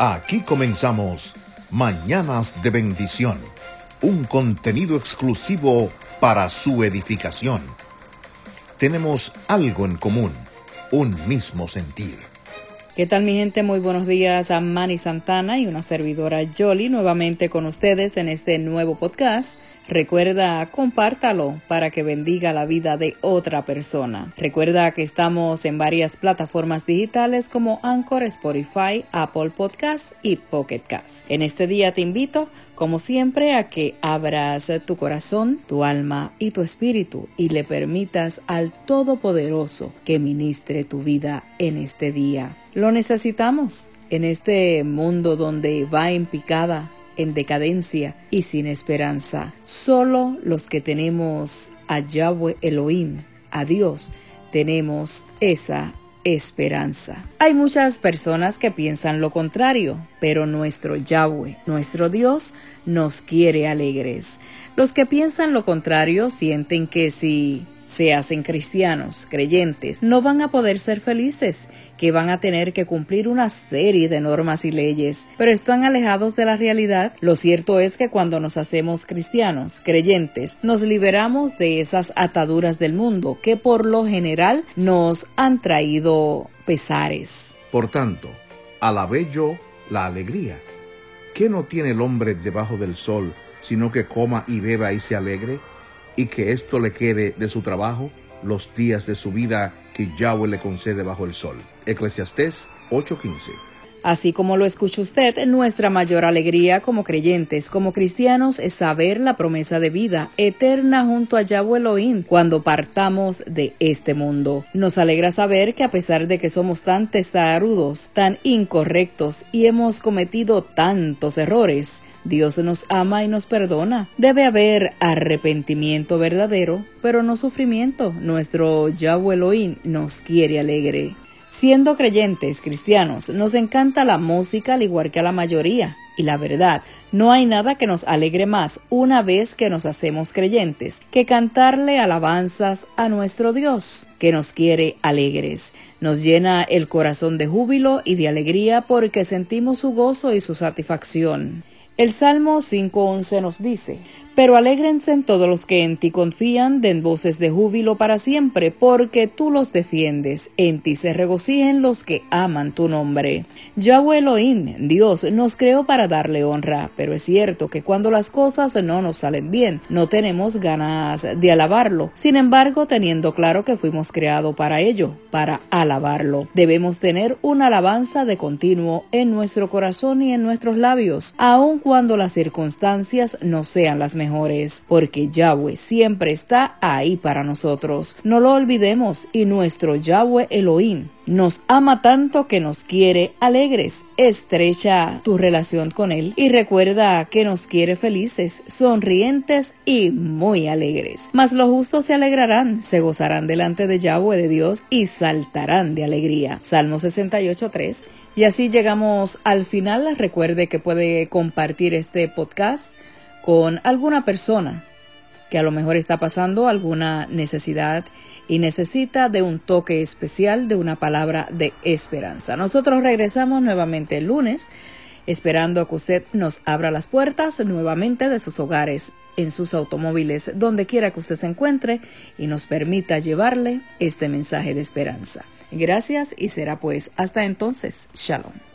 Aquí comenzamos Mañanas de Bendición, un contenido exclusivo para su edificación. Tenemos algo en común, un mismo sentir. ¿Qué tal mi gente? Muy buenos días a Manny Santana y una servidora Jolly nuevamente con ustedes en este nuevo podcast Recuerda, compártalo para que bendiga la vida de otra persona. Recuerda que estamos en varias plataformas digitales como Anchor, Spotify, Apple Podcasts y Pocket Cast. En este día te invito, como siempre, a que abras tu corazón, tu alma y tu espíritu y le permitas al Todopoderoso que ministre tu vida en este día. Lo necesitamos en este mundo donde va en picada en decadencia y sin esperanza. Solo los que tenemos a Yahweh Elohim, a Dios, tenemos esa esperanza. Hay muchas personas que piensan lo contrario, pero nuestro Yahweh, nuestro Dios, nos quiere alegres. Los que piensan lo contrario sienten que si se hacen cristianos, creyentes, no van a poder ser felices que van a tener que cumplir una serie de normas y leyes, pero están alejados de la realidad. Lo cierto es que cuando nos hacemos cristianos, creyentes, nos liberamos de esas ataduras del mundo que por lo general nos han traído pesares. Por tanto, alabé yo la alegría. ¿Qué no tiene el hombre debajo del sol, sino que coma y beba y se alegre? Y que esto le quede de su trabajo los días de su vida que Yahweh le concede bajo el sol. Eclesiastés 8:15. Así como lo escucha usted, nuestra mayor alegría como creyentes, como cristianos, es saber la promesa de vida eterna junto a Yahweh Elohim cuando partamos de este mundo. Nos alegra saber que a pesar de que somos tan testarudos, tan incorrectos y hemos cometido tantos errores, Dios nos ama y nos perdona. Debe haber arrepentimiento verdadero, pero no sufrimiento. Nuestro Yahweh Elohim nos quiere alegre. Siendo creyentes cristianos, nos encanta la música al igual que a la mayoría. Y la verdad, no hay nada que nos alegre más una vez que nos hacemos creyentes que cantarle alabanzas a nuestro Dios, que nos quiere alegres. Nos llena el corazón de júbilo y de alegría porque sentimos su gozo y su satisfacción. El Salmo 5.11 nos dice, pero alégrense en todos los que en ti confían, den voces de júbilo para siempre, porque tú los defiendes. En ti se regocijen los que aman tu nombre. Yahweh Elohim, Dios, nos creó para darle honra, pero es cierto que cuando las cosas no nos salen bien, no tenemos ganas de alabarlo. Sin embargo, teniendo claro que fuimos creados para ello, para alabarlo, debemos tener una alabanza de continuo en nuestro corazón y en nuestros labios, aun cuando las circunstancias no sean las mejores porque Yahweh siempre está ahí para nosotros. No lo olvidemos y nuestro Yahweh Elohim nos ama tanto que nos quiere alegres. Estrecha tu relación con Él y recuerda que nos quiere felices, sonrientes y muy alegres. Mas los justos se alegrarán, se gozarán delante de Yahweh de Dios y saltarán de alegría. Salmo 68.3. Y así llegamos al final. Recuerde que puede compartir este podcast con alguna persona que a lo mejor está pasando alguna necesidad y necesita de un toque especial, de una palabra de esperanza. Nosotros regresamos nuevamente el lunes, esperando que usted nos abra las puertas nuevamente de sus hogares, en sus automóviles, donde quiera que usted se encuentre, y nos permita llevarle este mensaje de esperanza. Gracias y será pues hasta entonces. Shalom.